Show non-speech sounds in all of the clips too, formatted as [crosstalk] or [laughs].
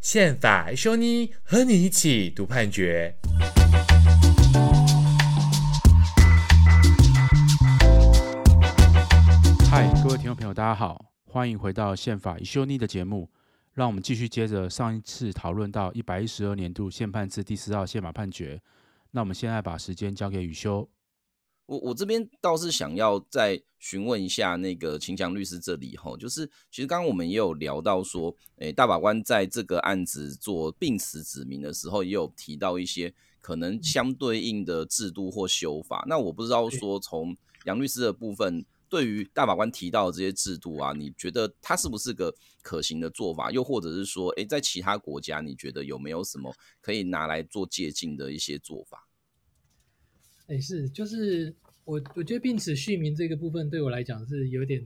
宪法修妮和你一起读判决。嗨，各位听众朋友，大家好，欢迎回到宪法一修妮的节目。让我们继续接着上一次讨论到一百一十二年度宪判字第四号宪法判决。那我们现在把时间交给宇修。我我这边倒是想要再询问一下那个秦强律师这里哈，就是其实刚刚我们也有聊到说，诶，大法官在这个案子做病死指明的时候，也有提到一些可能相对应的制度或修法。那我不知道说从杨律师的部分。对于大法官提到的这些制度啊，你觉得它是不是个可行的做法？又或者是说，诶，在其他国家，你觉得有没有什么可以拿来做借鉴的一些做法？诶，是，就是我我觉得并词续名这个部分对我来讲是有点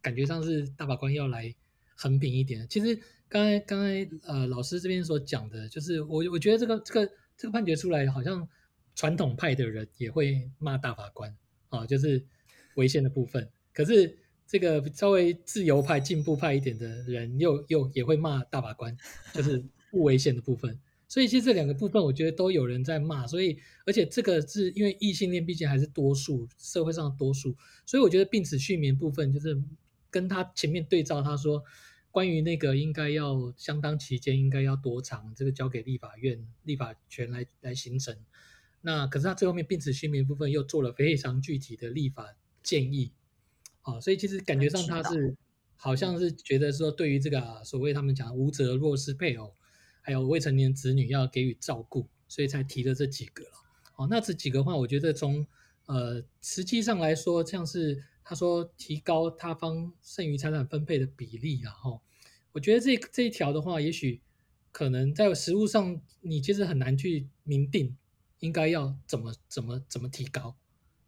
感觉上是大法官要来横平一点。其实刚才刚才呃老师这边所讲的，就是我我觉得这个这个这个判决出来，好像传统派的人也会骂大法官啊，就是。违宪的部分，可是这个稍微自由派、进步派一点的人又又也会骂大法官，就是不违宪的部分。所以其实这两个部分，我觉得都有人在骂。所以而且这个是因为异性恋毕竟还是多数，社会上的多数，所以我觉得病死续眠部分就是跟他前面对照，他说关于那个应该要相当期间应该要多长，这个交给立法院立法权来来形成。那可是他最后面病死续眠部分又做了非常具体的立法。建议，啊，所以其实感觉上他是好像是觉得说，对于这个、啊、所谓他们讲无责弱势配偶，还有未成年子女要给予照顾，所以才提了这几个了。哦，那这几个话，我觉得从呃实际上来说，像是他说提高他方剩余财产分配的比例，然后我觉得这这一条的话，也许可能在实务上你其实很难去明定应该要怎么怎么怎么提高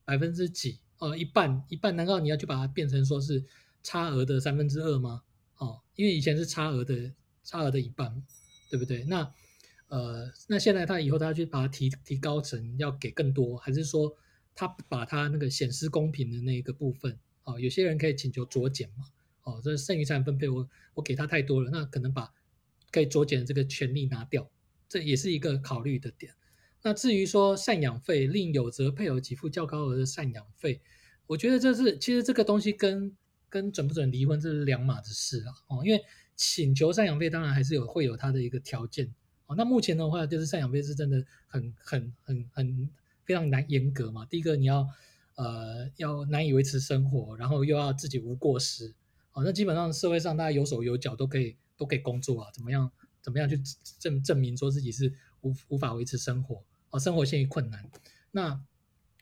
百分之几。呃，一半一半，难道你要去把它变成说是差额的三分之二吗？哦，因为以前是差额的差额的一半，对不对？那呃，那现在他以后他去把它提提高成要给更多，还是说他把他那个显示公平的那个部分，哦，有些人可以请求酌减嘛？哦，这剩余财产分配我我给他太多了，那可能把可以酌减的这个权利拿掉，这也是一个考虑的点。那至于说赡养费，另有责配偶给付较高额的赡养费，我觉得这是其实这个东西跟跟准不准离婚这是两码子事啊。哦，因为请求赡养费当然还是有会有它的一个条件哦。那目前的话，就是赡养费是真的很很很很非常难严格嘛。第一个你要呃要难以维持生活，然后又要自己无过失哦。那基本上社会上大家有手有脚都可以都可以工作啊，怎么样怎么样去证证明说自己是无无法维持生活。生活陷于困难，那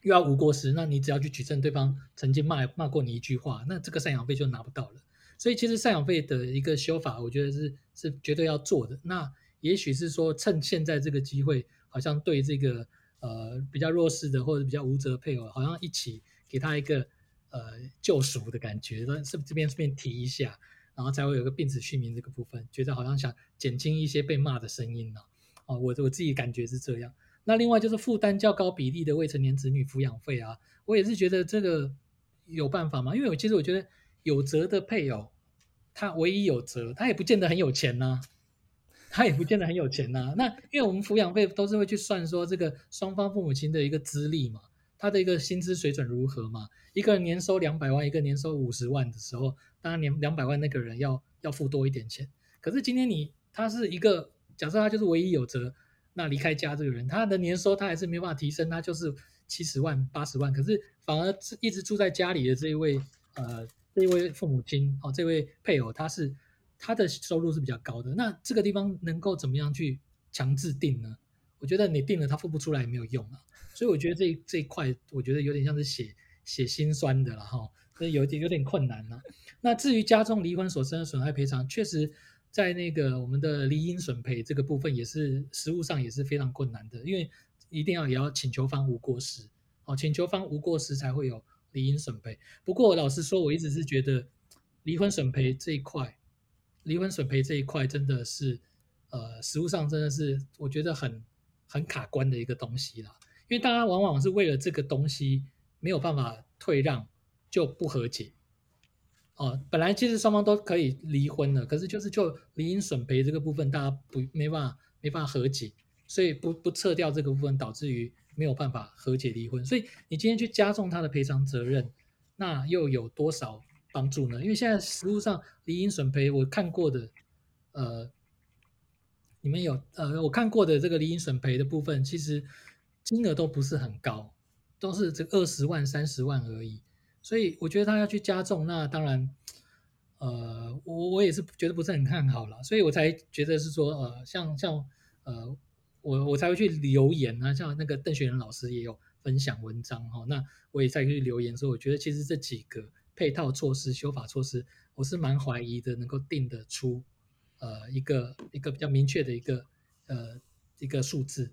又要无过失，那你只要去举证对方曾经骂骂过你一句话，那这个赡养费就拿不到了。所以其实赡养费的一个修法，我觉得是是绝对要做的。那也许是说趁现在这个机会，好像对这个呃比较弱势的或者比较无责配偶，好像一起给他一个呃救赎的感觉，是这边顺便提一下，然后才会有个病死续名这个部分，觉得好像想减轻一些被骂的声音呢。哦，我我自己感觉是这样。那另外就是负担较高比例的未成年子女抚养费啊，我也是觉得这个有办法吗？因为我其实我觉得有责的配偶，他唯一有责，他也不见得很有钱呐、啊，他也不见得很有钱呐、啊。那因为我们抚养费都是会去算说这个双方父母亲的一个资历嘛，他的一个薪资水准如何嘛。一个人年收两百万，一个年收五十万的时候，当然年两百万那个人要要付多一点钱。可是今天你他是一个假设他就是唯一有责。那离开家这个人，他的年收他还是没办法提升，他就是七十万、八十万，可是反而一直住在家里的这一位，呃，这一位父母亲哦，这位配偶，他是他的收入是比较高的。那这个地方能够怎么样去强制定呢？我觉得你定了，他付不出来也没有用啊。所以我觉得这这一块，我觉得有点像是写写心酸的了哈，所以有点有点困难了。那至于加重离婚所生的损害赔偿，确实。在那个我们的离因损赔这个部分，也是实务上也是非常困难的，因为一定要也要请求方无过失，哦，请求方无过失才会有离因损赔。不过老实说，我一直是觉得离婚损赔这一块，离婚损赔这一块真的是，呃，实务上真的是我觉得很很卡关的一个东西啦，因为大家往往是为了这个东西没有办法退让，就不和解。哦，本来其实双方都可以离婚了，可是就是就离婚损赔这个部分，大家不没办法没办法和解，所以不不撤掉这个部分，导致于没有办法和解离婚。所以你今天去加重他的赔偿责任，那又有多少帮助呢？因为现在实务上离因损赔，我看过的，呃，你们有呃我看过的这个离因损赔的部分，其实金额都不是很高，都是这二十万三十万而已。所以我觉得他要去加重，那当然，呃，我我也是觉得不是很看好了，所以我才觉得是说，呃，像像呃，我我才会去留言啊，像那个邓学仁老师也有分享文章哈、哦，那我也再去留言说，我觉得其实这几个配套措施、修法措施，我是蛮怀疑的，能够定得出呃一个一个比较明确的一个呃一个数字。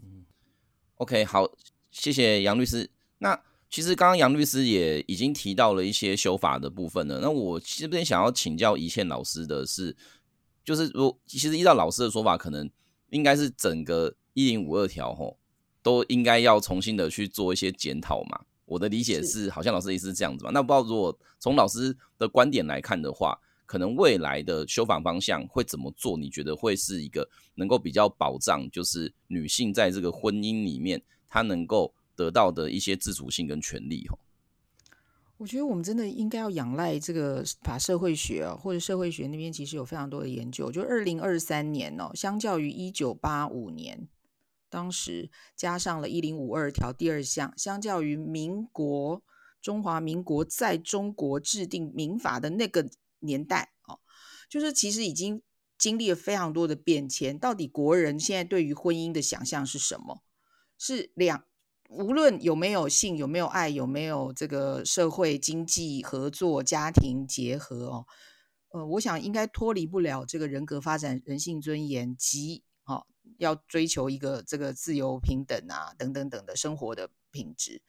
嗯，OK，好，谢谢杨律师，那。其实刚刚杨律师也已经提到了一些修法的部分了。那我这边想要请教一倩老师的是，就是如其实依照老师的说法，可能应该是整个一零五二条吼，都应该要重新的去做一些检讨嘛。我的理解是，好像老师的意思是这样子嘛。那不知道如果从老师的观点来看的话，可能未来的修法方向会怎么做？你觉得会是一个能够比较保障，就是女性在这个婚姻里面，她能够。得到的一些自主性跟权利，我觉得我们真的应该要仰赖这个法社会学啊，或者社会学那边其实有非常多的研究。就二零二三年哦，相较于一九八五年，当时加上了一零五二条第二项，相较于民国中华民国在中国制定民法的那个年代哦，就是其实已经经历了非常多的变迁。到底国人现在对于婚姻的想象是什么？是两？无论有没有性，有没有爱，有没有这个社会经济合作、家庭结合哦，呃，我想应该脱离不了这个人格发展、人性尊严及哦，要追求一个这个自由平等啊等等等的生活的品质。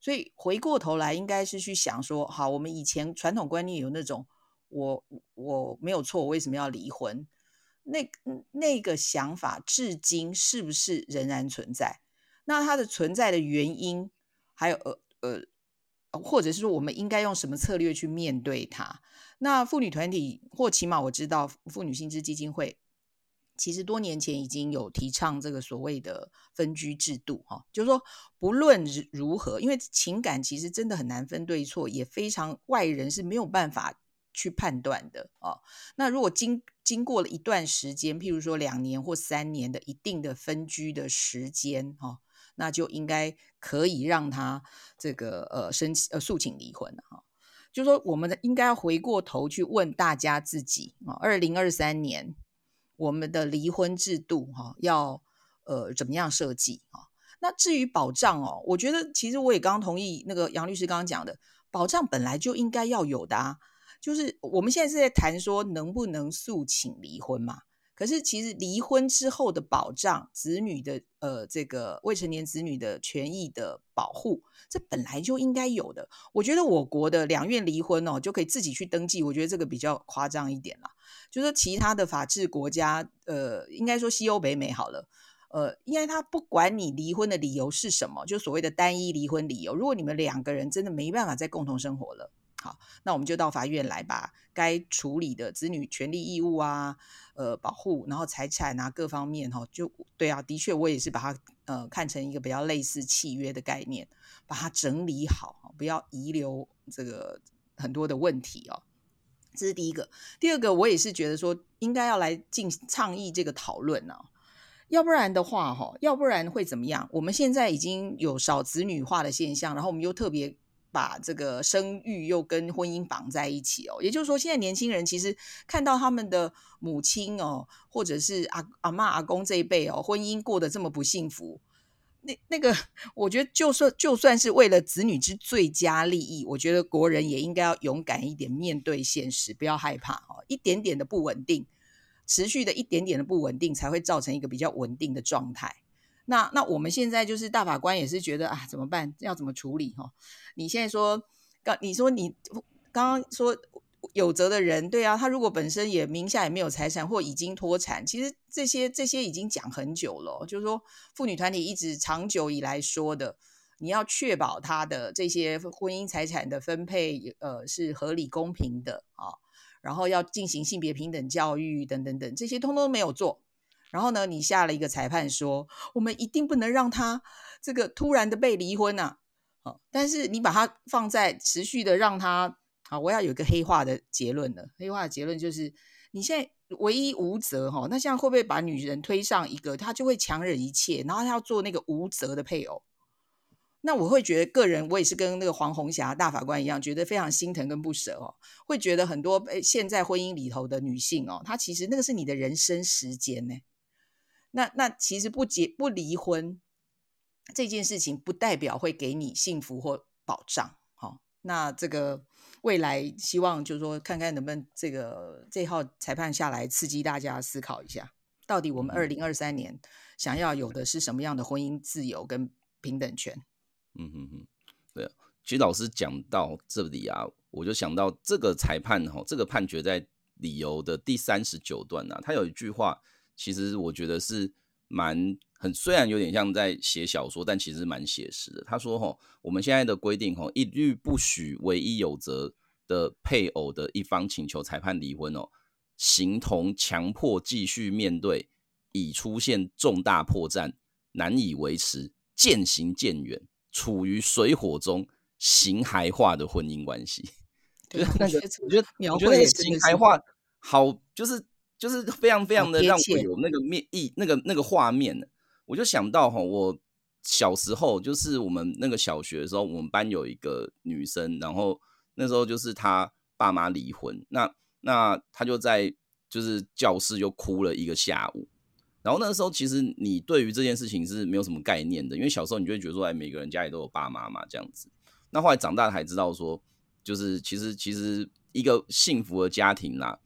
所以回过头来，应该是去想说，好，我们以前传统观念有那种我我没有错，我为什么要离婚？那那个想法至今是不是仍然存在？那它的存在的原因，还有呃呃，或者是说我们应该用什么策略去面对它？那妇女团体，或起码我知道妇女新知基金会，其实多年前已经有提倡这个所谓的分居制度，哈，就是说不论如何，因为情感其实真的很难分对错，也非常外人是没有办法去判断的哦。那如果经经过了一段时间，譬如说两年或三年的一定的分居的时间，哈。那就应该可以让他这个呃申请呃诉请离婚哈，就是说我们应该要回过头去问大家自己啊，二零二三年我们的离婚制度哈要呃怎么样设计啊？那至于保障哦，我觉得其实我也刚刚同意那个杨律师刚刚讲的，保障本来就应该要有的啊，就是我们现在是在谈说能不能诉请离婚嘛。可是，其实离婚之后的保障，子女的呃，这个未成年子女的权益的保护，这本来就应该有的。我觉得我国的两院离婚哦，就可以自己去登记。我觉得这个比较夸张一点啦。就是说其他的法治国家，呃，应该说西欧北美好了，呃，因为他不管你离婚的理由是什么，就所谓的单一离婚理由，如果你们两个人真的没办法再共同生活了。好，那我们就到法院来把该处理的子女权利义务啊，呃，保护，然后财产啊各方面哈，就对啊，的确我也是把它呃看成一个比较类似契约的概念，把它整理好，不要遗留这个很多的问题哦。这是第一个，第二个我也是觉得说应该要来进倡议这个讨论呢，要不然的话哈，要不然会怎么样？我们现在已经有少子女化的现象，然后我们又特别。把这个生育又跟婚姻绑在一起哦，也就是说，现在年轻人其实看到他们的母亲哦，或者是阿阿嬷、阿公这一辈哦，婚姻过得这么不幸福，那那个，我觉得就算就算是为了子女之最佳利益，我觉得国人也应该要勇敢一点，面对现实，不要害怕哦，一点点的不稳定，持续的一点点的不稳定，才会造成一个比较稳定的状态。那那我们现在就是大法官也是觉得啊，怎么办？要怎么处理？哈，你现在说刚你说你刚刚说有责的人，对啊，他如果本身也名下也没有财产或已经脱产，其实这些这些已经讲很久了，就是说妇女团体一直长久以来说的，你要确保他的这些婚姻财产的分配，呃，是合理公平的啊、哦，然后要进行性别平等教育等等等，这些通通没有做。然后呢，你下了一个裁判说，我们一定不能让他这个突然的被离婚呐、啊，哦，但是你把它放在持续的让他，好，我要有一个黑化的结论了，黑化的结论就是，你现在唯一无责哈，那现在会不会把女人推上一个，他就会强忍一切，然后他要做那个无责的配偶？那我会觉得，个人我也是跟那个黄虹霞大法官一样，觉得非常心疼跟不舍哦。会觉得很多现在婚姻里头的女性哦，她其实那个是你的人生时间呢。那那其实不结不离婚这件事情，不代表会给你幸福或保障。好，那这个未来希望就是说，看看能不能这个这号裁判下来，刺激大家思考一下，到底我们二零二三年想要有的是什么样的婚姻自由跟平等权？嗯哼哼，对啊，其实老师讲到这里啊，我就想到这个裁判哈，这个判决在理由的第三十九段啊，他有一句话，其实我觉得是蛮很，虽然有点像在写小说，但其实蛮写实的。他说哈，我们现在的规定哈，一律不许唯一有责的配偶的一方请求裁判离婚哦，形同强迫继续面对已出现重大破绽、难以维持、渐行渐远。处于水火中形骸化的婚姻关系，[laughs] 就是那个，我觉得，我觉得形骸化好，就是就是 [laughs] 非常非常的让我有那个面意，那个那个画面。我就想到哈，我小时候就是我们那个小学的时候，我们班有一个女生，然后那时候就是她爸妈离婚，那那她就在就是教室就哭了一个下午。然后那时候，其实你对于这件事情是没有什么概念的，因为小时候你就会觉得说，哎，每个人家里都有爸妈嘛，这样子。那后来长大才知道说，就是其实其实一个幸福的家庭啦，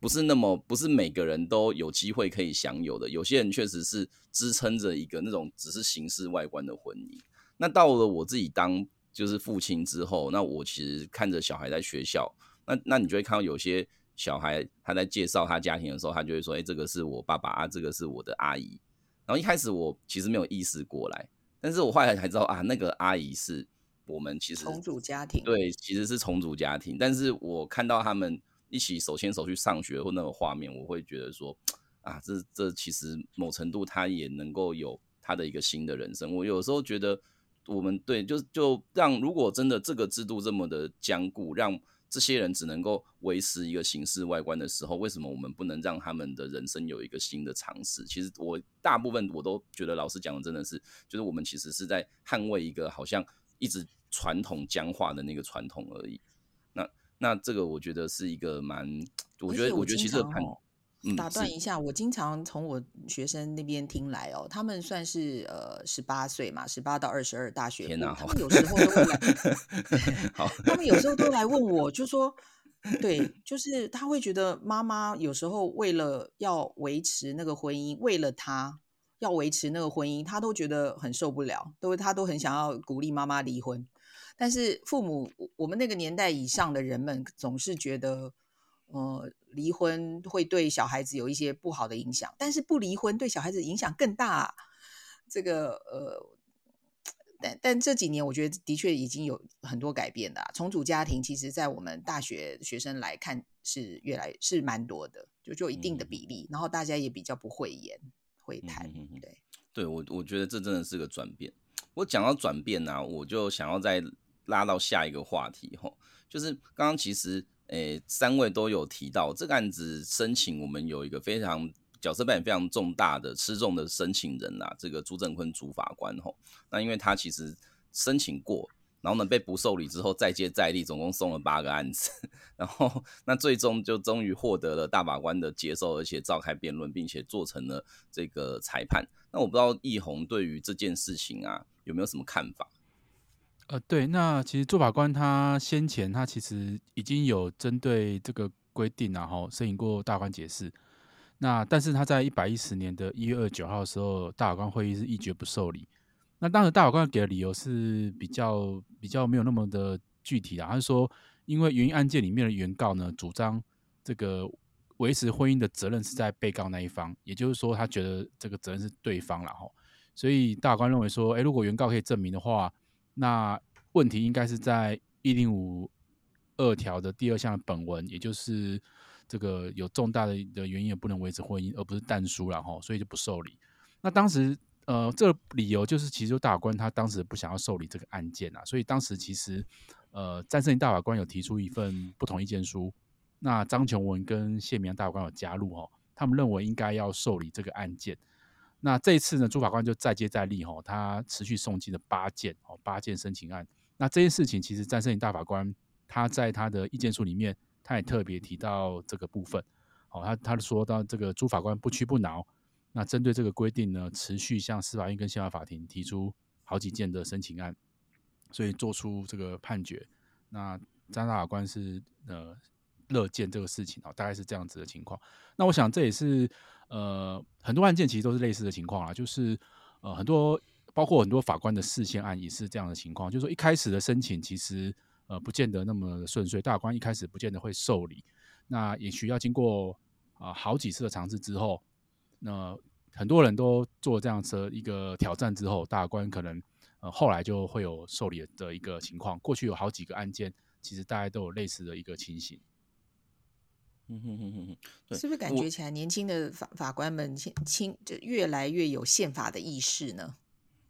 不是那么不是每个人都有机会可以享有的。有些人确实是支撑着一个那种只是形式外观的婚姻。那到了我自己当就是父亲之后，那我其实看着小孩在学校，那那你就会看到有些。小孩他在介绍他家庭的时候，他就会说：“哎，这个是我爸爸啊，这个是我的阿姨。”然后一开始我其实没有意识过来，但是我后来才知道啊，那个阿姨是我们其实重组家庭，对，其实是重组家庭。但是我看到他们一起手牵手去上学或那个画面，我会觉得说啊，这这其实某程度他也能够有他的一个新的人生。我有时候觉得，我们对就就让如果真的这个制度这么的僵固，让这些人只能够维持一个形式外观的时候，为什么我们不能让他们的人生有一个新的尝试？其实我大部分我都觉得老师讲的真的是，就是我们其实是在捍卫一个好像一直传统僵化的那个传统而已。那那这个我觉得是一个蛮，我觉得我觉得其实这个判。打断一下，我经常从我学生那边听来哦，他们算是呃十八岁嘛，十八到二十二大学，天啊，他们有时候都会来，好他们有时候都来问我，[laughs] 就说，对，就是他会觉得妈妈有时候为了要维持那个婚姻，为了他要维持那个婚姻，他都觉得很受不了，都他都很想要鼓励妈妈离婚，但是父母，我们那个年代以上的人们总是觉得。呃，离婚会对小孩子有一些不好的影响，但是不离婚对小孩子影响更大啊。这个呃，但但这几年我觉得的确已经有很多改变的啊。重组家庭其实，在我们大学学生来看是越来是蛮多的，就就一定的比例，嗯、然后大家也比较不会言会谈。嗯、对，对我我觉得这真的是个转变。我讲到转变呢、啊，我就想要再拉到下一个话题吼，就是刚刚其实。诶，三位都有提到这个案子申请，我们有一个非常角色扮演非常重大的吃重的申请人、啊，这个朱正坤主法官吼。那因为他其实申请过，然后呢被不受理之后再接再厉，总共送了八个案子，[laughs] 然后那最终就终于获得了大法官的接受，而且召开辩论，并且做成了这个裁判。那我不知道奕弘对于这件事情啊有没有什么看法？呃，对，那其实做法官他先前他其实已经有针对这个规定然后申请过大法官解释。那但是他在一百一十年的一月二十九号的时候，大法官会议是一决不受理。那当时大法官给的理由是比较比较没有那么的具体的，他是说因为原因案件里面的原告呢主张这个维持婚姻的责任是在被告那一方，也就是说他觉得这个责任是对方了哈，所以大法官认为说，哎，如果原告可以证明的话。那问题应该是在一零五二条的第二项本文，也就是这个有重大的的原因也不能维持婚姻，而不是但书然后，所以就不受理。那当时呃，这个理由就是其实大法官他当时不想要受理这个案件啊，所以当时其实呃，詹圣林大法官有提出一份不同意见书，那张琼文跟谢明大法官有加入哦，他们认为应该要受理这个案件。那这一次呢，朱法官就再接再厉哈，他持续送进了八件哦，八件申请案。那这件事情其实詹圣林大法官他在他的意见书里面，他也特别提到这个部分。哦，他他说到这个朱法官不屈不挠，那针对这个规定呢，持续向司法院跟宪法法庭提出好几件的申请案，所以做出这个判决。那张大法官是呃乐见这个事情啊，大概是这样子的情况。那我想这也是。呃，很多案件其实都是类似的情况啊，就是呃，很多包括很多法官的释宪案也是这样的情况，就是说一开始的申请其实呃不见得那么顺遂，大法官一开始不见得会受理，那也许要经过啊、好几次的尝试之后，那很多人都做这样子的一个挑战之后，大法官可能呃后来就会有受理的一个情况。过去有好几个案件，其实大家都有类似的一个情形。嗯哼哼哼哼，对，是不是感觉起来年轻的法法官们轻就越来越有宪法的意识呢？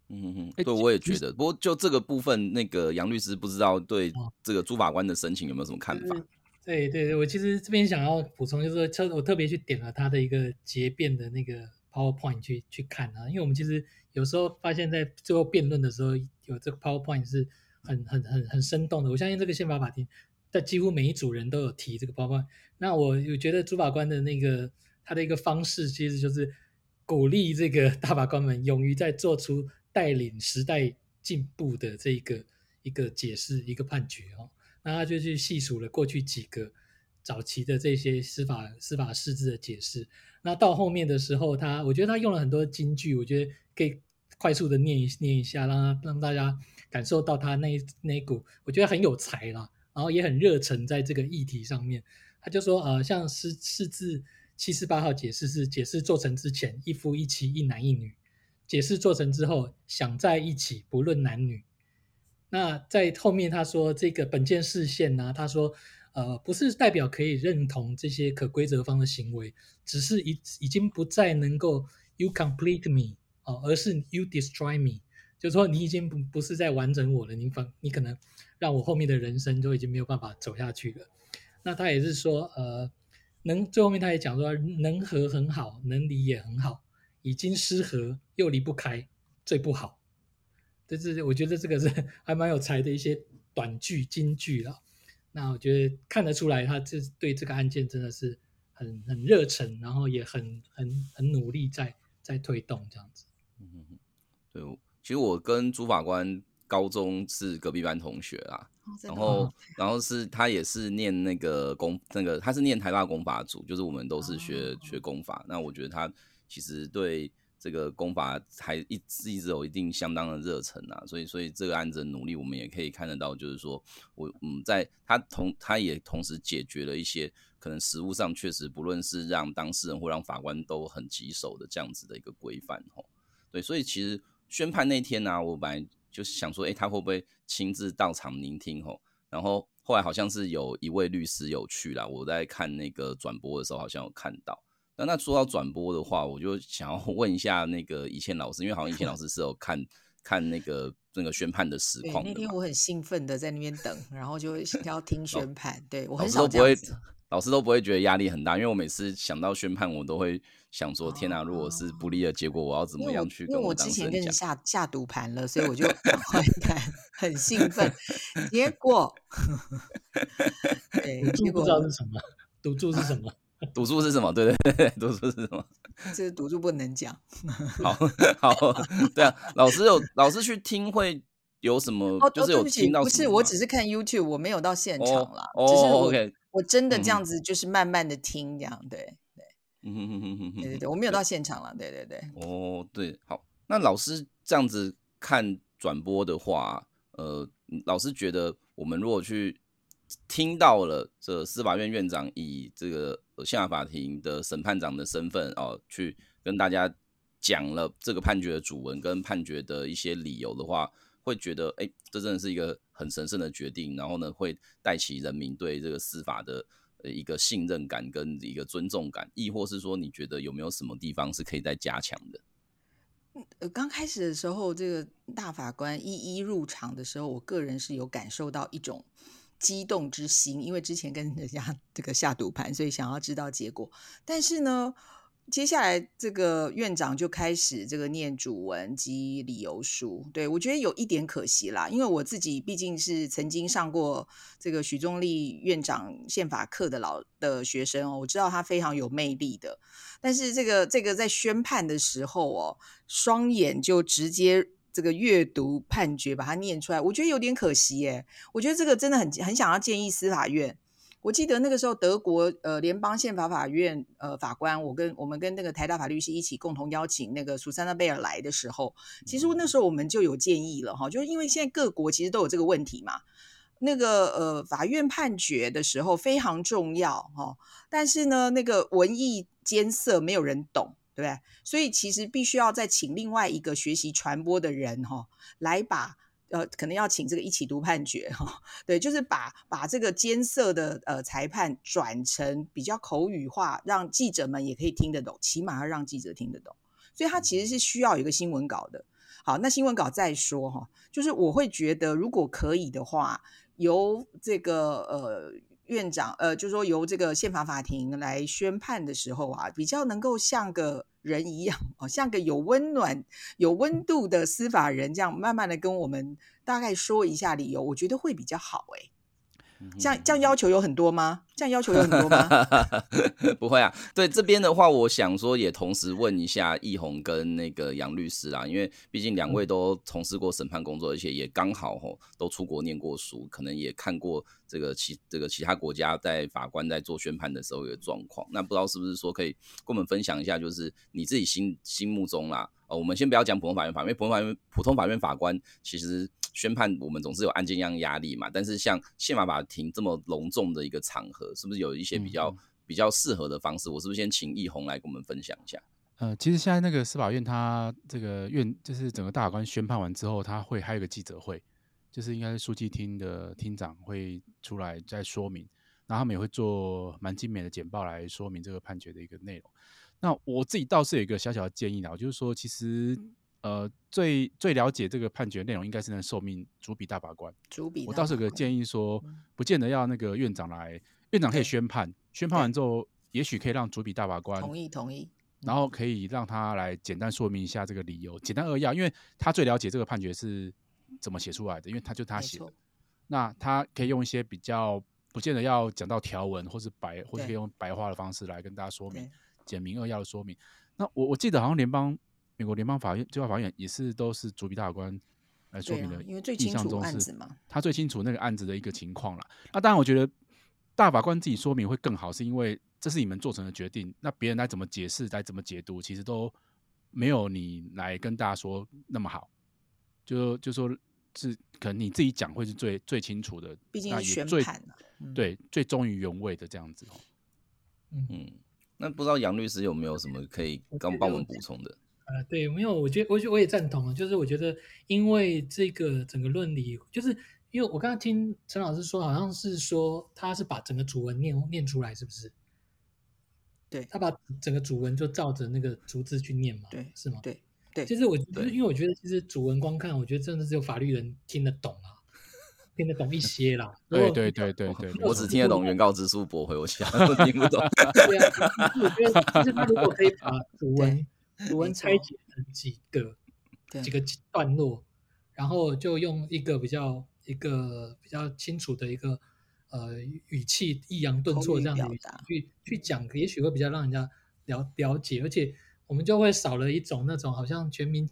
嗯哼哼，对，我也觉得。不过就这个部分，那个杨律师不知道对这个朱法官的申请有没有什么看法？对对对，我其实这边想要补充，就是说，我特别去点了他的一个结辩的那个 PowerPoint 去去看啊，因为我们其实有时候发现，在最后辩论的时候，有这个 PowerPoint 是很很很很生动的。我相信这个宪法法庭。在几乎每一组人都有提这个，包括那我我觉得朱法官的那个他的一个方式，其实就是鼓励这个大法官们勇于在做出带领时代进步的这一个一个解释一个判决哦。那他就去细数了过去几个早期的这些司法司法释字的解释。那到后面的时候，他我觉得他用了很多金句，我觉得可以快速的念一念一下，让他让大家感受到他那那一股，我觉得很有才啦。然后也很热忱在这个议题上面，他就说，呃，像释释字七十八号解释是解释做成之前一夫一妻一男一女，解释做成之后想在一起不论男女。那在后面他说这个本件释宪呢，他说，呃，不是代表可以认同这些可规则方的行为，只是已已经不再能够 you complete me 哦，而是 you destroy me。就是说，你已经不不是在完整我了，你反你可能让我后面的人生都已经没有办法走下去了。那他也是说，呃，能最后面他也讲说，能和很好，能离也很好，已经失和又离不开，最不好。这是我觉得这个是还蛮有才的一些短句金句了。那我觉得看得出来，他这对这个案件真的是很很热忱，然后也很很很努力在在推动这样子。嗯嗯，对。其实我跟朱法官高中是隔壁班同学啦，哦、然后然后是他也是念那个公那个他是念台大公法组，就是我们都是学、哦、学公法。那我觉得他其实对这个公法还一直一直有一定相当的热忱啊，所以所以这个案子的努力我们也可以看得到，就是说我嗯在他同他也同时解决了一些可能实务上确实不论是让当事人或让法官都很棘手的这样子的一个规范吼，对，所以其实。宣判那天呢、啊，我本来就是想说，哎、欸，他会不会亲自到场聆听？吼，然后后来好像是有一位律师有去啦。我在看那个转播的时候，好像有看到。那那说到转播的话，我就想要问一下那个以倩老师，因为好像以倩老师是有看看那个那个宣判的实况。那天我很兴奋的在那边等，然后就要听 [laughs] 宣判。哦、对我很少这样子。老师都不会觉得压力很大，因为我每次想到宣判，我都会想说：天哪！如果是不利的结果，我要怎么样去跟我，因为我之前跟你下下赌盘了，[laughs] 所以我就很兴奋。结 [laughs] 果，[laughs] 对，结果不知道是什么，赌注是什么？赌注是什么？对对对，赌注是什么？这个赌注不能讲。好好，对啊，老师有老师去听会。有什么？哦，就是有听到什么？不是，我只是看 YouTube，我没有到现场啦。哦，哦，OK，我真的这样子，就是慢慢的听这样，对对，嗯哼哼哼哼，对对对，我没有到现场了，对对对。哦，对，好，那老师这样子看转播的话，呃，老师觉得我们如果去听到了这司法院院长以这个宪法法庭的审判长的身份哦，去跟大家讲了这个判决的主文跟判决的一些理由的话。会觉得，哎，这真的是一个很神圣的决定，然后呢，会带起人民对这个司法的一个信任感跟一个尊重感，亦或是说，你觉得有没有什么地方是可以再加强的？呃，刚开始的时候，这个大法官一一入场的时候，我个人是有感受到一种激动之心，因为之前跟人家 [laughs] 这个下赌盘，所以想要知道结果。但是呢，接下来这个院长就开始这个念主文及理由书，对，我觉得有一点可惜啦，因为我自己毕竟是曾经上过这个许宗力院长宪法课的老的学生哦，我知道他非常有魅力的，但是这个这个在宣判的时候哦，双眼就直接这个阅读判决，把它念出来，我觉得有点可惜耶，我觉得这个真的很很想要建议司法院。我记得那个时候，德国呃联邦宪法法院呃法官，我跟我们跟那个台大法律系一起共同邀请那个苏珊娜贝尔来的时候，其实那时候我们就有建议了哈，就是因为现在各国其实都有这个问题嘛，那个呃法院判决的时候非常重要哈，但是呢那个文艺艰涩没有人懂，对不对？所以其实必须要再请另外一个学习传播的人哈来把。呃，可能要请这个一起读判决哈、哦，对，就是把把这个艰涩的呃裁判转成比较口语化，让记者们也可以听得懂，起码要让记者听得懂。所以他其实是需要有一个新闻稿的。好，那新闻稿再说哈、哦，就是我会觉得，如果可以的话，由这个呃。院长，呃，就是说由这个宪法法庭来宣判的时候啊，比较能够像个人一样，哦，像个有温暖、有温度的司法人，这样慢慢的跟我们大概说一下理由，我觉得会比较好，欸，诶，这样这样要求有很多吗？这样要求有很多吗？[laughs] 不会啊，对这边的话，我想说也同时问一下易红跟那个杨律师啦，因为毕竟两位都从事过审判工作，而且也刚好吼都出国念过书，可能也看过这个其这个其他国家在法官在做宣判的时候有状况。那不知道是不是说可以跟我们分享一下，就是你自己心心目中啦，呃，我们先不要讲普通法院法，因为普通法院普通法院法官其实宣判我们总是有案件样压力嘛，但是像宪法法庭这么隆重的一个场合。是不是有一些比较、嗯、比较适合的方式？我是不是先请奕弘来跟我们分享一下？呃，其实现在那个司法院，他这个院就是整个大法官宣判完之后，他会还有一个记者会，就是应该是书记厅的厅长会出来再说明，然后他们也会做蛮精美的简报来说明这个判决的一个内容。那我自己倒是有一个小小的建议呢，就是说，其实呃，最最了解这个判决内容应该是那受命主笔大法官。主笔，我倒是有个建议说，不见得要那个院长来。院长可以宣判，宣判完之后，也许可以让主笔大法官同意同意，然后可以让他来简单说明一下这个理由，简单扼要，因为他最了解这个判决是怎么写出来的，因为他就他写的。那他可以用一些比较不见得要讲到条文，或是白，或是可以用白话的方式来跟大家说明，简明扼要的说明。那我我记得好像联邦美国联邦法院最高法院也是都是主笔大法官来说明的，因为最清楚案子嘛，他最清楚那个案子的一个情况了。那当然，我觉得。大法官自己说明会更好，是因为这是你们做成的决定。那别人来怎么解释，来怎么解读，其实都没有你来跟大家说那么好。就就说是可能你自己讲会是最最清楚的，毕竟是宣判了，嗯、对，最忠于原味的这样子。嗯，那不知道杨律师有没有什么可以刚帮我们补充的？呃，对，没有，我觉得我觉得我也赞同，就是我觉得因为这个整个论理就是。因为我刚刚听陈老师说，好像是说他是把整个主文念念出来，是不是？对，他把整个主文就照着那个逐字去念嘛？对，是吗？对对。其实我就是因为我觉得，其实主文光看，我觉得真的只有法律人听得懂啊，听得懂一些啦。[laughs] 对对对对对，我只听得懂原告之书驳回，我其他都听不懂。[laughs] 对啊，我觉得其实他如果可以把主文 [laughs] 主文拆解成几个几个段落，然后就用一个比较。一个比较清楚的一个呃语气，抑扬顿挫这样的语气去去讲，也许会比较让人家了了解，而且我们就会少了一种那种好像全民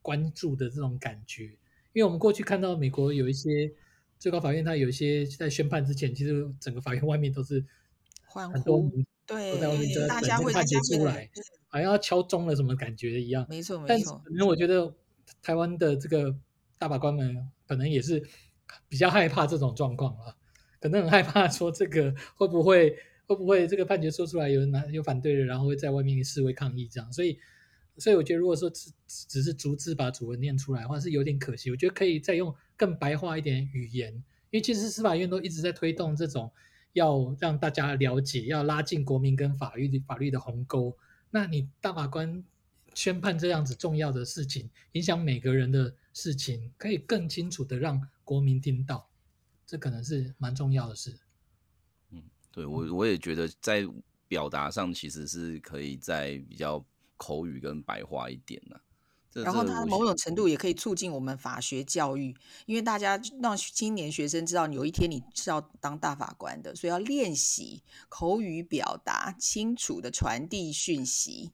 关注的这种感觉。因为我们过去看到美国有一些最高法院，它有一些在宣判之前，其实整个法院外面都是很多人对，都在外面等着判决出来，好像要敲钟了什么感觉一样。没错没错。但是可能我觉得台湾的这个大法官们可能也是。比较害怕这种状况啊，可能很害怕说这个 [laughs] 会不会会不会这个判决说出来有人拿有反对的，然后会在外面示威抗议这样，所以所以我觉得如果说只只是逐字把主文念出来的话，是有点可惜。我觉得可以再用更白话一点语言，因为其实司法院都一直在推动这种要让大家了解，要拉近国民跟法律的法律的鸿沟。那你大法官宣判这样子重要的事情，影响每个人的事情，可以更清楚的让国民听到，这可能是蛮重要的事。嗯，对我我也觉得在表达上其实是可以在比较口语跟白话一点呢、啊。然后它某种程度也可以促进我们法学教育，因为大家让青年学生知道，有一天你是要当大法官的，所以要练习口语表达，清楚的传递讯息。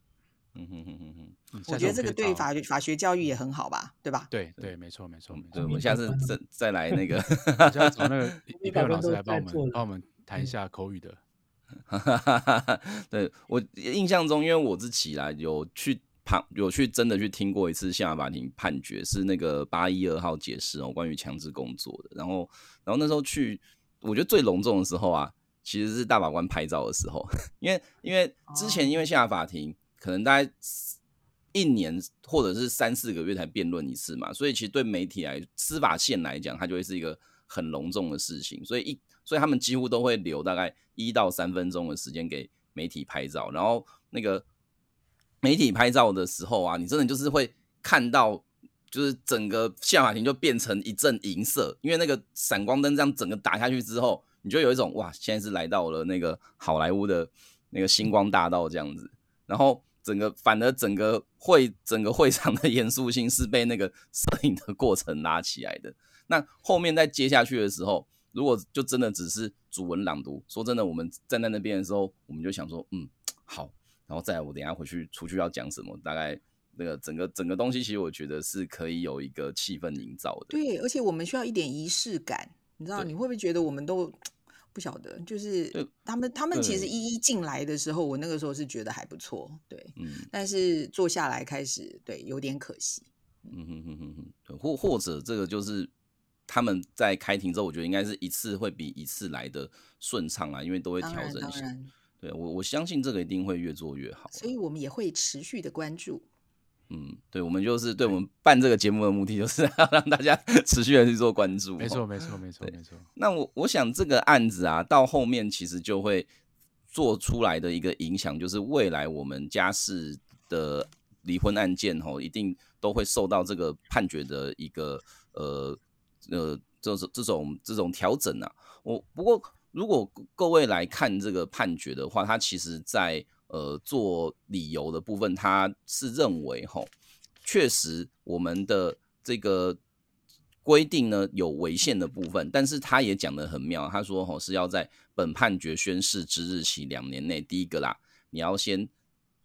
嗯哼哼哼哼，我觉得这个对法法学教育也很好吧，对吧？对对，没错没错没错。我们下次再再来那个，[laughs] [laughs] 再找那个 [laughs] 李佩老师来帮我们帮我们谈一下口语的。对我印象中，因为我自己啦有去旁有去真的去听过一次宪法法庭判决，是那个八一二号解释哦，关于强制工作的。然后然后那时候去，我觉得最隆重的时候啊，其实是大法官拍照的时候，因为因为之前因为宪法法庭。可能大概一年或者是三四个月才辩论一次嘛，所以其实对媒体来司法线来讲，它就会是一个很隆重的事情，所以一所以他们几乎都会留大概一到三分钟的时间给媒体拍照，然后那个媒体拍照的时候啊，你真的就是会看到，就是整个宪法庭就变成一阵银色，因为那个闪光灯这样整个打下去之后，你就有一种哇，现在是来到了那个好莱坞的那个星光大道这样子，然后。整个反而整个会整个会场的严肃性是被那个摄影的过程拉起来的。那后面再接下去的时候，如果就真的只是主文朗读，说真的，我们站在那边的时候，我们就想说，嗯，好，然后再来我等一下回去出去要讲什么，大概那个整个整个东西，其实我觉得是可以有一个气氛营造的。对，而且我们需要一点仪式感，你知道，你会不会觉得我们都？不晓得，就是他们他们其实一一进来的时候，我那个时候是觉得还不错，对，嗯，但是坐下来开始，对，有点可惜，嗯哼哼哼哼，或或者这个就是他们在开庭之后，我觉得应该是一次会比一次来的顺畅啊，因为都会调整一下，对我我相信这个一定会越做越好，所以我们也会持续的关注。嗯，对，我们就是对我们办这个节目的目的，就是要让大家 [laughs] 持续的去做关注。没错，没错，没错，没错。那我我想这个案子啊，到后面其实就会做出来的一个影响，就是未来我们家事的离婚案件吼，一定都会受到这个判决的一个呃呃，这种这种这种调整啊。我不过如果各位来看这个判决的话，他其实在。呃，做理由的部分，他是认为吼，确实我们的这个规定呢有违宪的部分，但是他也讲得很妙，他说吼是要在本判决宣示之日起两年内，第一个啦，你要先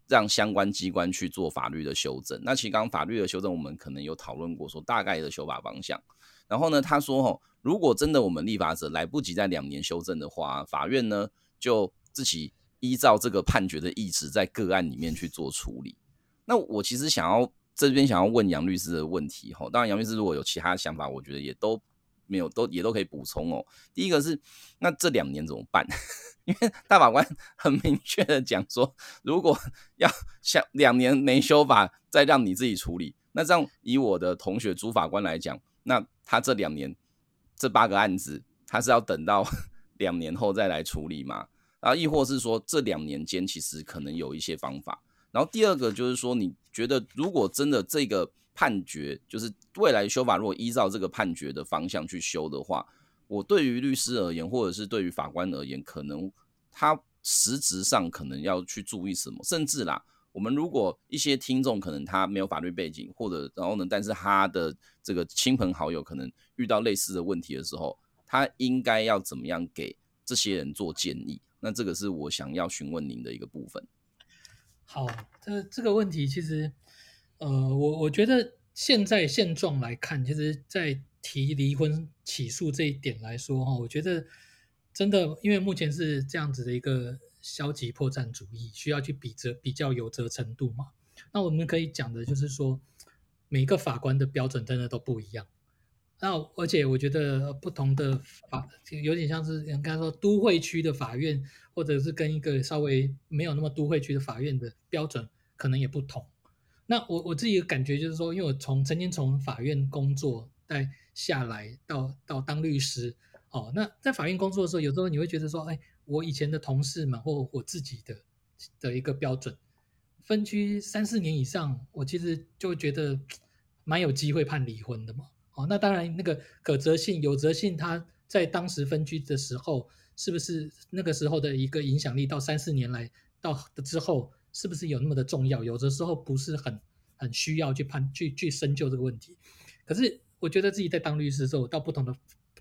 让相关机关去做法律的修正。那其实刚刚法律的修正，我们可能有讨论过，说大概的修法方向。然后呢，他说吼，如果真的我们立法者来不及在两年修正的话，法院呢就自己。依照这个判决的意思，在个案里面去做处理。那我其实想要这边想要问杨律师的问题哈，当然杨律师如果有其他想法，我觉得也都没有，都也都可以补充哦。第一个是，那这两年怎么办？[laughs] 因为大法官 [laughs] 很明确的讲说，如果 [laughs] 要想两年没修法，再让你自己处理，那这样以我的同学朱法官来讲，那他这两年这八个案子，他是要等到 [laughs] 两年后再来处理吗？啊亦或是说，这两年间其实可能有一些方法。然后第二个就是说，你觉得如果真的这个判决就是未来修法，如果依照这个判决的方向去修的话，我对于律师而言，或者是对于法官而言，可能他实质上可能要去注意什么？甚至啦，我们如果一些听众可能他没有法律背景，或者然后呢，但是他的这个亲朋好友可能遇到类似的问题的时候，他应该要怎么样给这些人做建议？那这个是我想要询问您的一个部分。好，这这个问题其实，呃，我我觉得现在现状来看，其实，在提离婚起诉这一点来说，哈，我觉得真的，因为目前是这样子的一个消极破绽主义，需要去比较比较有责程度嘛。那我们可以讲的就是说，每个法官的标准真的都不一样。那而且我觉得不同的法有点像是应该说都会区的法院，或者是跟一个稍微没有那么都会区的法院的标准可能也不同。那我我自己感觉就是说，因为我从曾经从法院工作带下来到到当律师，哦，那在法院工作的时候，有时候你会觉得说，哎，我以前的同事们或我自己的的一个标准，分居三四年以上，我其实就觉得蛮有机会判离婚的嘛。哦，那当然那个可责性有责性，他在当时分居的时候，是不是那个时候的一个影响力到三四年来到的之后？是不是有那么的重要？有的时候不是很很需要去判去去深究这个问题。可是我觉得自己在当律师的时候，到不同的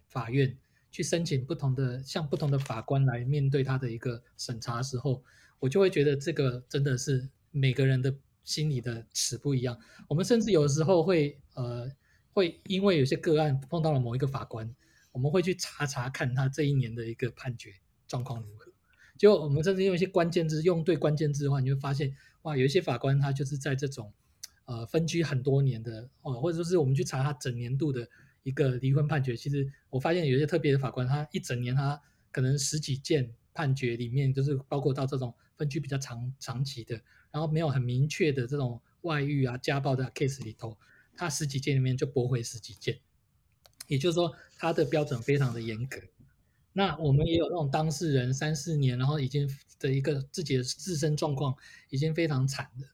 法院去申请不同的向不同的法官来面对他的一个审查时候，我就会觉得这个真的是每个人的心里的尺不一样。我们甚至有时候会呃会因为有些个案碰到了某一个法官，我们会去查查看他这一年的一个判决状况如何。就我们甚至用一些关键字，用对关键字的话，你会发现，哇，有一些法官他就是在这种，呃，分居很多年的哦，或者说是我们去查他整年度的一个离婚判决，其实我发现有一些特别的法官，他一整年他可能十几件判决里面，就是包括到这种分居比较长长期的，然后没有很明确的这种外遇啊、家暴的 case 里头，他十几件里面就驳回十几件，也就是说他的标准非常的严格。那我们也有那种当事人三四年，然后已经的一个自己的自身状况已经非常惨的，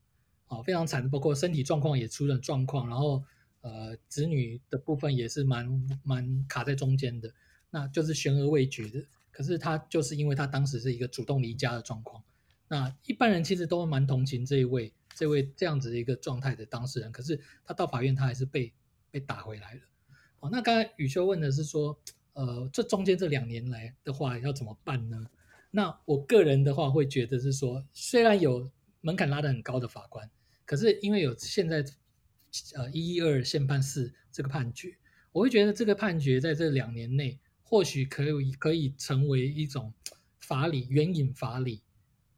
啊，非常惨的，包括身体状况也出了状况，然后呃，子女的部分也是蛮蛮卡在中间的，那就是悬而未决的。可是他就是因为他当时是一个主动离家的状况，那一般人其实都会蛮同情这一位这位这样子的一个状态的当事人，可是他到法院他还是被被打回来了。哦，那刚才宇修问的是说。呃，这中间这两年来的话，要怎么办呢？那我个人的话会觉得是说，虽然有门槛拉得很高的法官，可是因为有现在呃一一二宪判四这个判决，我会觉得这个判决在这两年内或许可以可以成为一种法理援引法理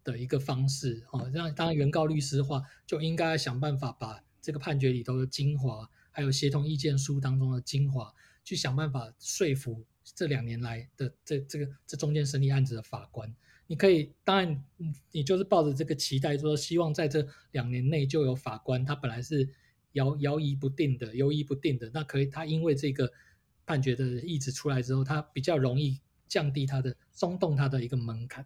的一个方式哦。让当然原告律师的话，就应该想办法把这个判决里头的精华，还有协同意见书当中的精华，去想办法说服。这两年来的这这个这中间审理案子的法官，你可以当然，你就是抱着这个期待，说希望在这两年内就有法官，他本来是摇摇移不定的，犹疑不定的，那可以他因为这个判决的意志出来之后，他比较容易降低他的松动他的一个门槛。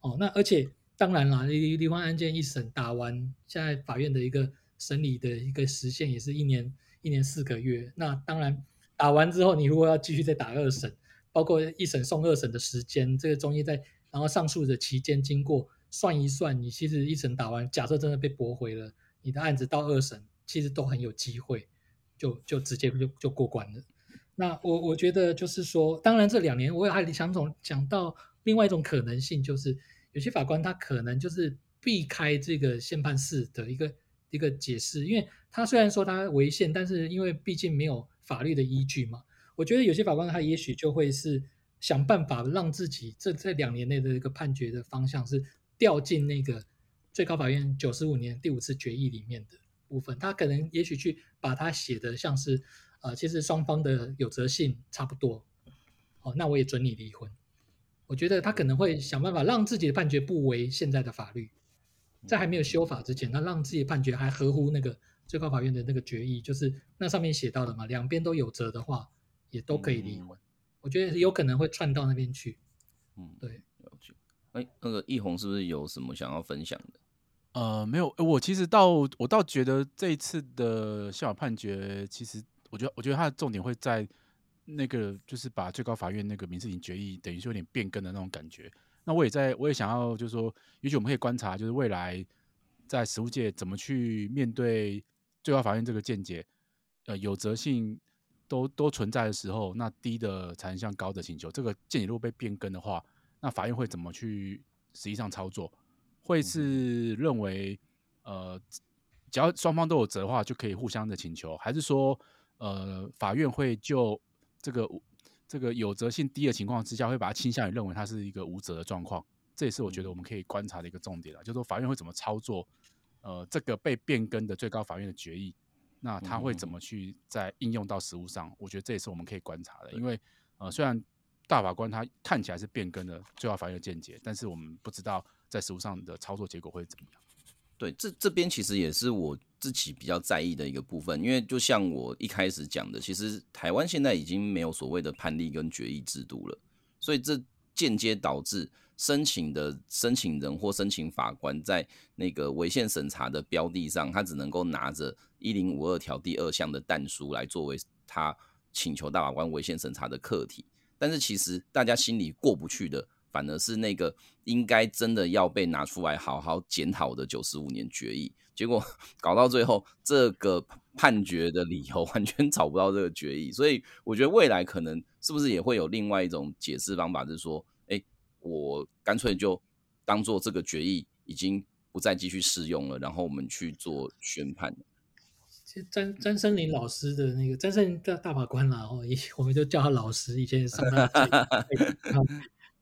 哦，那而且当然啦，离离婚案件一审打完，现在法院的一个审理的一个时限也是一年一年四个月，那当然。打完之后，你如果要继续再打二审，包括一审送二审的时间，这个中间在然后上诉的期间经过算一算，你其实一审打完，假设真的被驳回了，你的案子到二审其实都很有机会，就就直接就就过关了。那我我觉得就是说，当然这两年我也还想从讲到另外一种可能性，就是有些法官他可能就是避开这个宪判式的一个一个解释，因为他虽然说他违宪，但是因为毕竟没有。法律的依据嘛，我觉得有些法官他也许就会是想办法让自己这这两年内的一个判决的方向是掉进那个最高法院九十五年第五次决议里面的部分，他可能也许去把它写的像是呃，其实双方的有责性差不多，哦，那我也准你离婚。我觉得他可能会想办法让自己的判决不违现在的法律，在还没有修法之前，他让自己的判决还合乎那个。最高法院的那个决议，就是那上面写到的嘛，两边都有责的话，也都可以离婚。嗯、我觉得有可能会串到那边去。嗯，对。了解。哎，那个易红是不是有什么想要分享的？呃，没有。我其实倒我倒觉得这一次的宪法判决，其实我觉得我觉得它的重点会在那个，就是把最高法院那个民事庭决议等于说有点变更的那种感觉。那我也在，我也想要就是说，也许我们可以观察，就是未来在实务界怎么去面对。最高法院这个见解，呃，有责性都都存在的时候，那低的才能向高的请求。这个见解如果被变更的话，那法院会怎么去实际上操作？会是认为，呃，只要双方都有责的话，就可以互相的请求，还是说，呃，法院会就这个这个有责性低的情况之下，会把它倾向于认为它是一个无责的状况？这也是我觉得我们可以观察的一个重点了，就是说法院会怎么操作？呃，这个被变更的最高法院的决议，那他会怎么去在应用到实务上？我觉得这也是我们可以观察的。因为呃，虽然大法官他看起来是变更了最高法院的见解，但是我们不知道在实务上的操作结果会怎么样。对，这这边其实也是我自己比较在意的一个部分，因为就像我一开始讲的，其实台湾现在已经没有所谓的判例跟决议制度了，所以这间接导致申请的申请人或申请法官在那个违宪审查的标的上，他只能够拿着一零五二条第二项的弹书来作为他请求大法官违宪审查的课题，但是其实大家心里过不去的。反而是那个应该真的要被拿出来好好检讨的九十五年决议，结果 [laughs] 搞到最后，这个判决的理由 [laughs] 完全找不到这个决议，所以我觉得未来可能是不是也会有另外一种解释方法，就是说，哎，我干脆就当做这个决议已经不再继续适用了，然后我们去做宣判。其实詹詹森林老师的那个詹森林大法官啦，然后我们就叫他老师，以前上他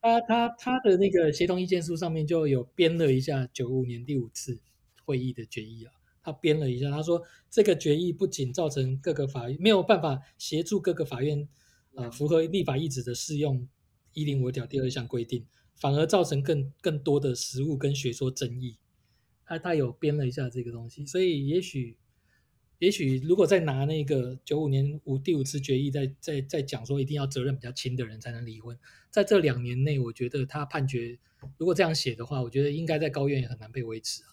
他他他的那个协同意见书上面就有编了一下九五年第五次会议的决议啊，他编了一下，他说这个决议不仅造成各个法院没有办法协助各个法院呃符合立法意旨的适用一零五条第二项规定，反而造成更更多的实务跟学说争议。他他有编了一下这个东西，所以也许。也许如果再拿那个九五年五第五次决议再再再讲说一定要责任比较轻的人才能离婚，在这两年内，我觉得他判决如果这样写的话，我觉得应该在高院也很难被维持啊。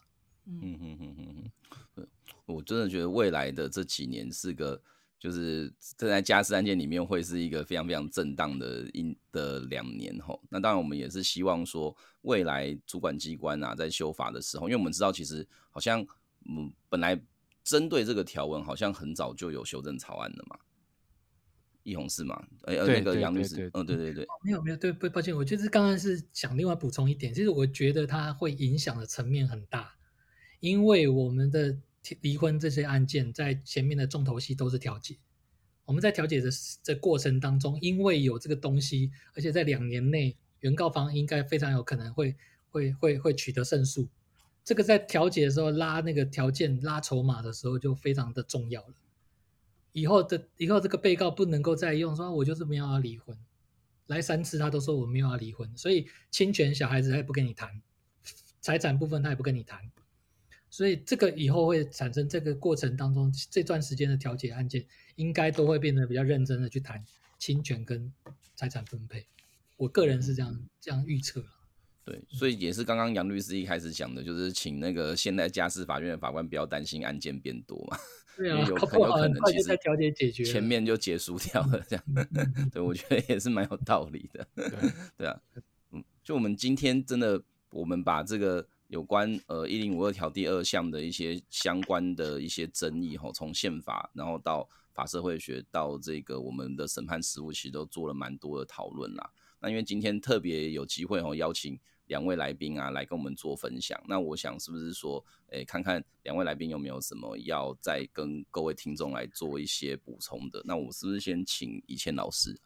嗯嗯嗯嗯嗯，我真的觉得未来的这几年是个，就是在家事案件里面会是一个非常非常震荡的一的两年吼。那当然我们也是希望说未来主管机关啊在修法的时候，因为我们知道其实好像嗯本来。针对这个条文，好像很早就有修正草案了嘛？易红是吗？哎，那个杨律师，嗯，对对对，没有没有，对不抱歉，我就是刚刚是想另外补充一点，其实我觉得它会影响的层面很大，因为我们的离婚这些案件在前面的重头戏都是调解，我们在调解的这过程当中，因为有这个东西，而且在两年内，原告方应该非常有可能会会会会取得胜诉。这个在调解的时候拉那个条件拉筹码的时候就非常的重要了。以后的以后这个被告不能够再用说，我就是没有要离婚，来三次他都说我没有要离婚，所以侵权小孩子他也不跟你谈，财产部分他也不跟你谈，所以这个以后会产生这个过程当中这段时间的调解案件应该都会变得比较认真的去谈侵权跟财产分配。我个人是这样这样预测。对，所以也是刚刚杨律师一开始讲的，就是请那个现代家事法院的法官不要担心案件变多嘛，[laughs] 对啊，有很有可能其实调解解决，前面就结束掉了这样，[laughs] 对，我觉得也是蛮有道理的，对啊，嗯，就我们今天真的，我们把这个有关呃一零五二条第二项的一些相关的一些争议哈，从宪法然后到法社会学到这个我们的审判实务，其实都做了蛮多的讨论啦。那因为今天特别有机会哦，邀请两位来宾啊来跟我们做分享。那我想是不是说，诶，看看两位来宾有没有什么要再跟各位听众来做一些补充的？那我是不是先请以前老师？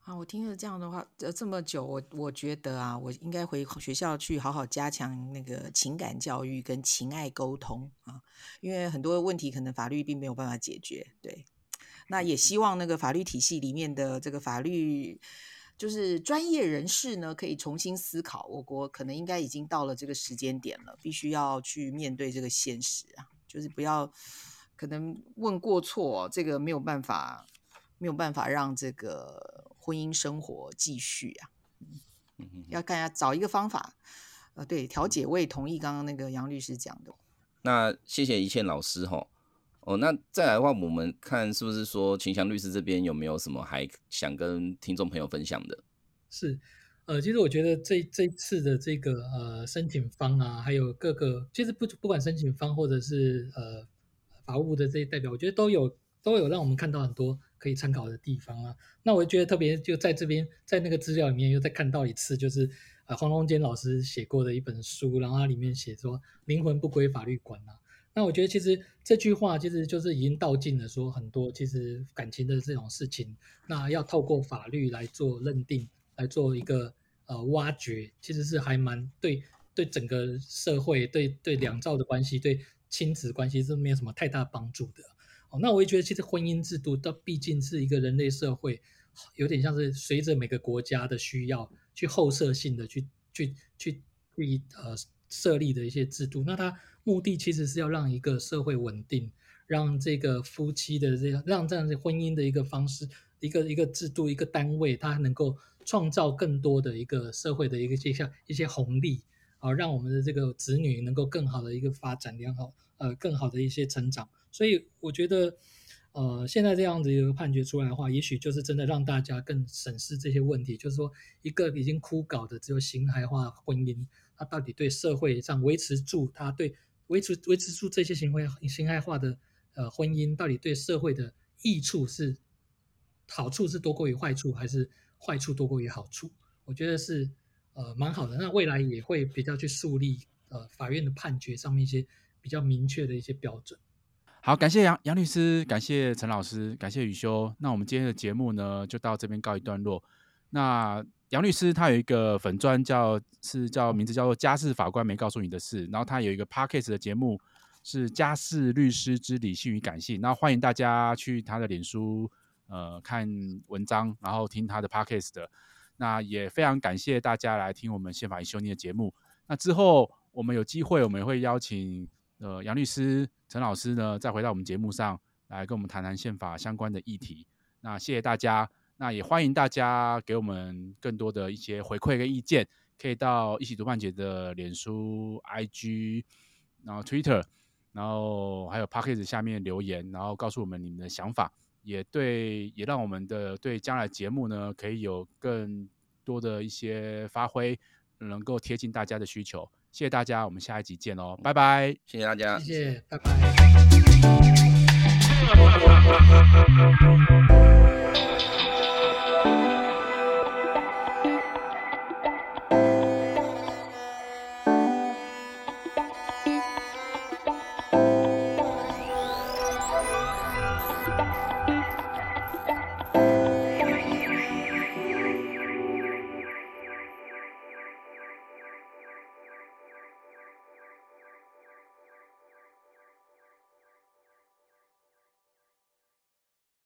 啊，我听了这样的话，呃，这么久，我我觉得啊，我应该回学校去好好加强那个情感教育跟情爱沟通啊，因为很多问题可能法律并没有办法解决。对，那也希望那个法律体系里面的这个法律。就是专业人士呢，可以重新思考，我国可能应该已经到了这个时间点了，必须要去面对这个现实啊，就是不要可能问过错，这个没有办法，没有办法让这个婚姻生活继续啊，嗯，要看下找一个方法，呃，对，调解我也同意刚刚那个杨律师讲的。那谢谢一倩老师哈。哦，哦那再来的话，我们看是不是说秦翔律师这边有没有什么还想跟听众朋友分享的？是，呃，其实我觉得这这次的这个呃申请方啊，还有各个，其实不不管申请方或者是呃法务的这些代表，我觉得都有都有让我们看到很多可以参考的地方啊。那我觉得特别就在这边，在那个资料里面又再看到一次，就是呃黄荣坚老师写过的一本书，然后它里面写说灵魂不归法律管啊。那我觉得其实这句话其实就是已经道尽了，说很多其实感情的这种事情，那要透过法律来做认定，来做一个呃挖掘，其实是还蛮对对整个社会对对两造的关系，对亲子关系是没有什么太大帮助的。哦，那我也觉得其实婚姻制度它毕竟是一个人类社会，有点像是随着每个国家的需要去后设性的去去去去呃设立的一些制度。那它目的其实是要让一个社会稳定，让这个夫妻的这样，让这样的婚姻的一个方式，一个一个制度，一个单位，它能够创造更多的一个社会的一个这项一些红利啊，让我们的这个子女能够更好的一个发展良好，呃，更好的一些成长。所以我觉得。呃，现在这样子一个判决出来的话，也许就是真的让大家更审视这些问题。就是说，一个已经枯槁的只有形骸化婚姻，它到底对社会上维持住它对维持维持住这些形骸形骸化的呃婚姻，到底对社会的益处是好处是多过于坏处，还是坏处多过于好处？我觉得是呃蛮好的。那未来也会比较去树立呃法院的判决上面一些比较明确的一些标准。好，感谢杨杨律师，感谢陈老师，感谢宇修。那我们今天的节目呢，就到这边告一段落。那杨律师他有一个粉专叫是叫名字叫做家事法官没告诉你的事，然后他有一个 Podcast 的节目是家事律师之理性与感性。那欢迎大家去他的脸书呃看文章，然后听他的 Podcast 的。那也非常感谢大家来听我们宪法一修订的节目。那之后我们有机会，我们也会邀请。呃，杨律师、陈老师呢，再回到我们节目上来跟我们谈谈宪法相关的议题。那谢谢大家，那也欢迎大家给我们更多的一些回馈跟意见，可以到一起读半截的脸书、IG，然后 Twitter，然后还有 Podcast 下面留言，然后告诉我们你们的想法，也对，也让我们的对将来节目呢，可以有更多的一些发挥，能够贴近大家的需求。谢谢大家，我们下一集见哦，拜拜！谢谢大家，谢谢，拜拜。